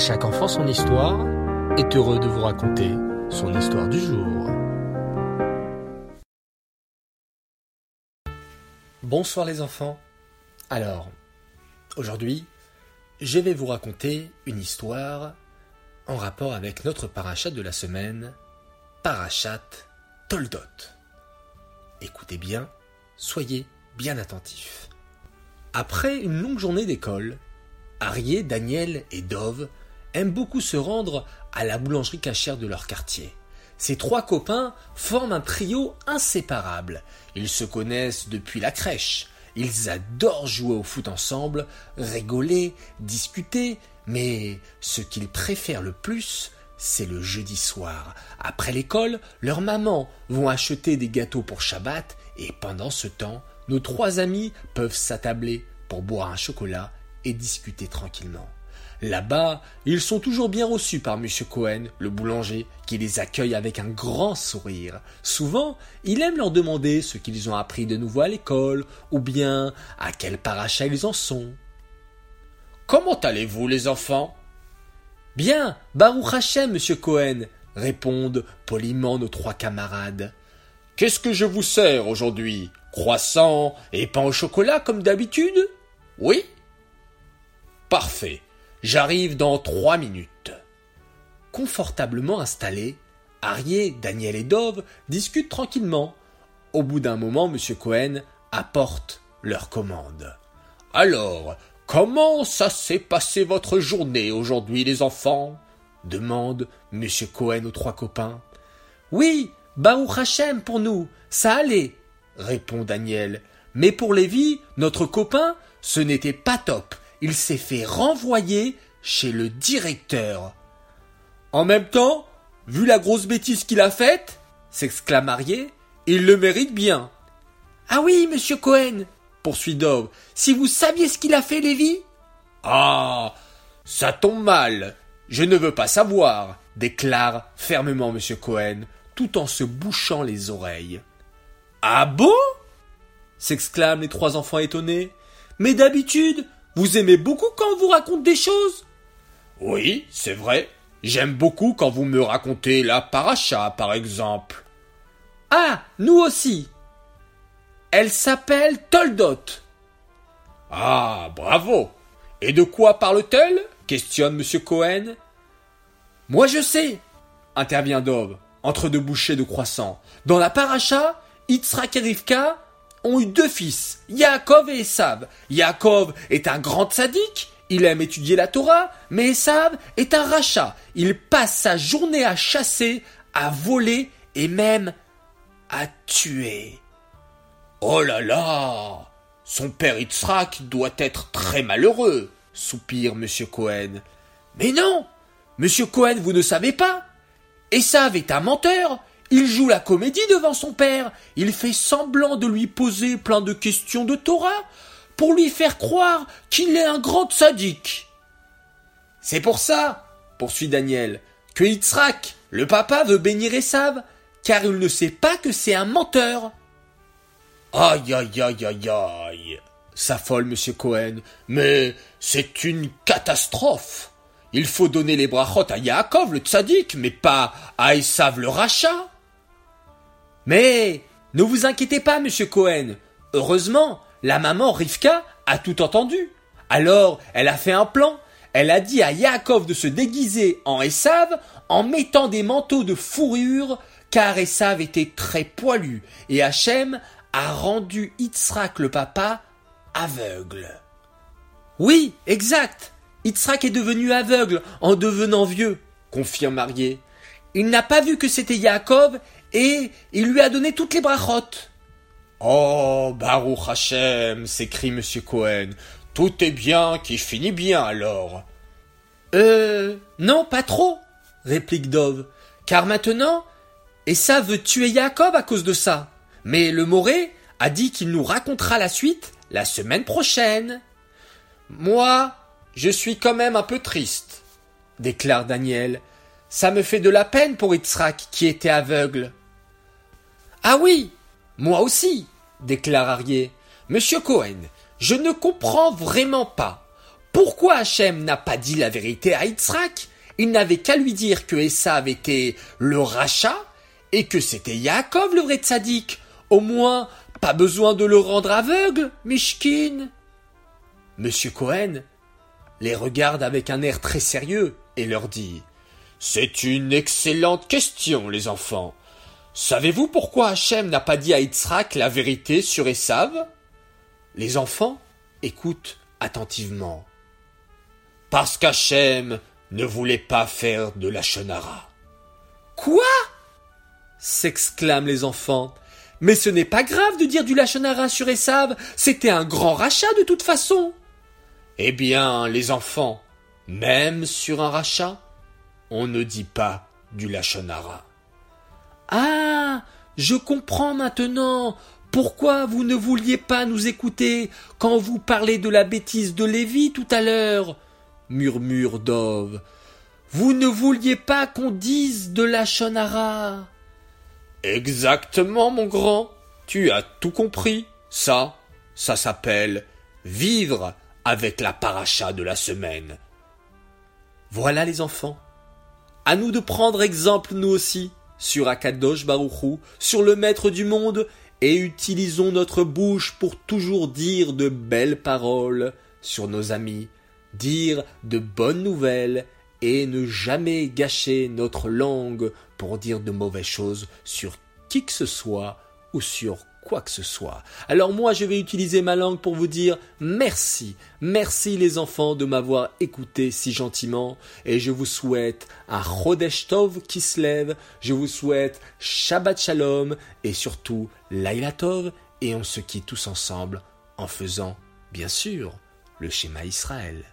chaque enfant son histoire est heureux de vous raconter son histoire du jour. Bonsoir les enfants. Alors, aujourd'hui, je vais vous raconter une histoire en rapport avec notre parachat de la semaine, Parachat Toldot. Écoutez bien, soyez bien attentifs. Après une longue journée d'école, Arié, Daniel et Dove aiment beaucoup se rendre à la boulangerie cachère de leur quartier. Ces trois copains forment un trio inséparable. Ils se connaissent depuis la crèche. Ils adorent jouer au foot ensemble, rigoler, discuter, mais ce qu'ils préfèrent le plus, c'est le jeudi soir. Après l'école, leurs mamans vont acheter des gâteaux pour Shabbat et pendant ce temps, nos trois amis peuvent s'attabler pour boire un chocolat et discuter tranquillement. Là-bas, ils sont toujours bien reçus par M. Cohen, le boulanger, qui les accueille avec un grand sourire. Souvent, il aime leur demander ce qu'ils ont appris de nouveau à l'école, ou bien à quel parachat ils en sont. Comment allez-vous, les enfants? Bien, Baruch monsieur Cohen, répondent poliment nos trois camarades. Qu'est-ce que je vous sers aujourd'hui? Croissant et pain au chocolat comme d'habitude? Oui? Parfait. J'arrive dans trois minutes. Confortablement installés, Arié, Daniel et Dove discutent tranquillement. Au bout d'un moment, monsieur Cohen apporte leur commande. Alors, Comment ça s'est passé votre journée aujourd'hui, les enfants? demande M. Cohen aux trois copains. Oui, Baruch Hashem pour nous, ça allait, répond Daniel. Mais pour Lévi, notre copain, ce n'était pas top. Il s'est fait renvoyer chez le directeur. En même temps, vu la grosse bêtise qu'il a faite, s'exclame Arié, il le mérite bien. Ah oui, monsieur Cohen, poursuit Dove. Si vous saviez ce qu'il a fait, Lévi Ah. Ça tombe mal. Je ne veux pas savoir, déclare fermement M. Cohen, tout en se bouchant les oreilles. Ah bon? s'exclament les trois enfants étonnés. Mais d'habitude, vous aimez beaucoup quand on vous raconte des choses? Oui, c'est vrai. J'aime beaucoup quand vous me racontez la paracha, par exemple. Ah, nous aussi, elle s'appelle Toldot. Ah, bravo. Et de quoi parle-t-elle? Questionne M. Cohen. Moi je sais, intervient Dove, entre deux bouchées de croissant. Dans la paracha, Yitzhak et Rivka ont eu deux fils, Yaakov et Esav. Yaakov est un grand sadique, il aime étudier la Torah, mais Esav est un rachat. Il passe sa journée à chasser, à voler et même à tuer. Oh là là Son père Yitzhak doit être très malheureux, soupire M. Cohen. Mais non Monsieur Cohen, vous ne savez pas? Esav est un menteur il joue la comédie devant son père. Il fait semblant de lui poser plein de questions de Torah pour lui faire croire qu'il est un grand sadique. C'est pour ça, poursuit Daniel, que Yitzhak, le papa, veut bénir Esav, car il ne sait pas que c'est un menteur. Aïe aïe aïe aïe aïe s'affole M. Cohen. Mais c'est une catastrophe. Il faut donner les brachot à Yaakov le tzaddik, mais pas à Esav le rachat. Mais ne vous inquiétez pas, monsieur Cohen. Heureusement, la maman Rivka a tout entendu. Alors, elle a fait un plan. Elle a dit à Yaakov de se déguiser en Esav en mettant des manteaux de fourrure, car Esav était très poilu, et Hachem a rendu Yitzhak le papa aveugle. Oui, exact. Yitzhak est devenu aveugle en devenant vieux, confirme Marié. Il n'a pas vu que c'était Yaakov et il lui a donné toutes les brachotes. Oh, Baruch Hashem, s'écrie M. Cohen. Tout est bien qui finit bien alors. Euh, non, pas trop, réplique Dove. Car maintenant, et ça veut tuer Yaakov à cause de ça. Mais le Moré a dit qu'il nous racontera la suite la semaine prochaine. Moi, je suis quand même un peu triste, déclare Daniel. Ça me fait de la peine pour Yitzhak qui était aveugle. Ah oui, moi aussi, déclare Arié. Monsieur Cohen, je ne comprends vraiment pas. Pourquoi Hachem n'a pas dit la vérité à Yitzhak? Il n'avait qu'à lui dire que Esav était le rachat et que c'était Yaakov le vrai tzaddik. Au moins, pas besoin de le rendre aveugle, Mishkin. Monsieur Cohen les regarde avec un air très sérieux et leur dit C'est une excellente question, les enfants. Savez-vous pourquoi Hachem n'a pas dit à Yitzhak la vérité sur Esav? Les enfants écoutent attentivement. Parce qu'Hachem ne voulait pas faire de la chenara. Quoi? S'exclament les enfants. Mais ce n'est pas grave de dire du lachonara sur Esav, c'était un grand rachat de toute façon. Eh bien, les enfants, même sur un rachat, on ne dit pas du lachonara. Ah, je comprends maintenant pourquoi vous ne vouliez pas nous écouter quand vous parlez de la bêtise de Lévi tout à l'heure, murmure Dove. Vous ne vouliez pas qu'on dise de la Shonara. Exactement, mon grand. Tu as tout compris. Ça, ça s'appelle vivre avec la paracha de la semaine. Voilà les enfants. À nous de prendre exemple nous aussi sur Akadosh Baruchou, sur le Maître du monde, et utilisons notre bouche pour toujours dire de belles paroles sur nos amis, dire de bonnes nouvelles, et ne jamais gâcher notre langue pour dire de mauvaises choses sur qui que ce soit ou sur que ce soit. Alors moi, je vais utiliser ma langue pour vous dire merci. Merci les enfants de m'avoir écouté si gentiment. Et je vous souhaite un Chodesh Tov qui se lève. Je vous souhaite Shabbat Shalom et surtout Laila Tov. Et on se quitte tous ensemble en faisant, bien sûr, le schéma Israël.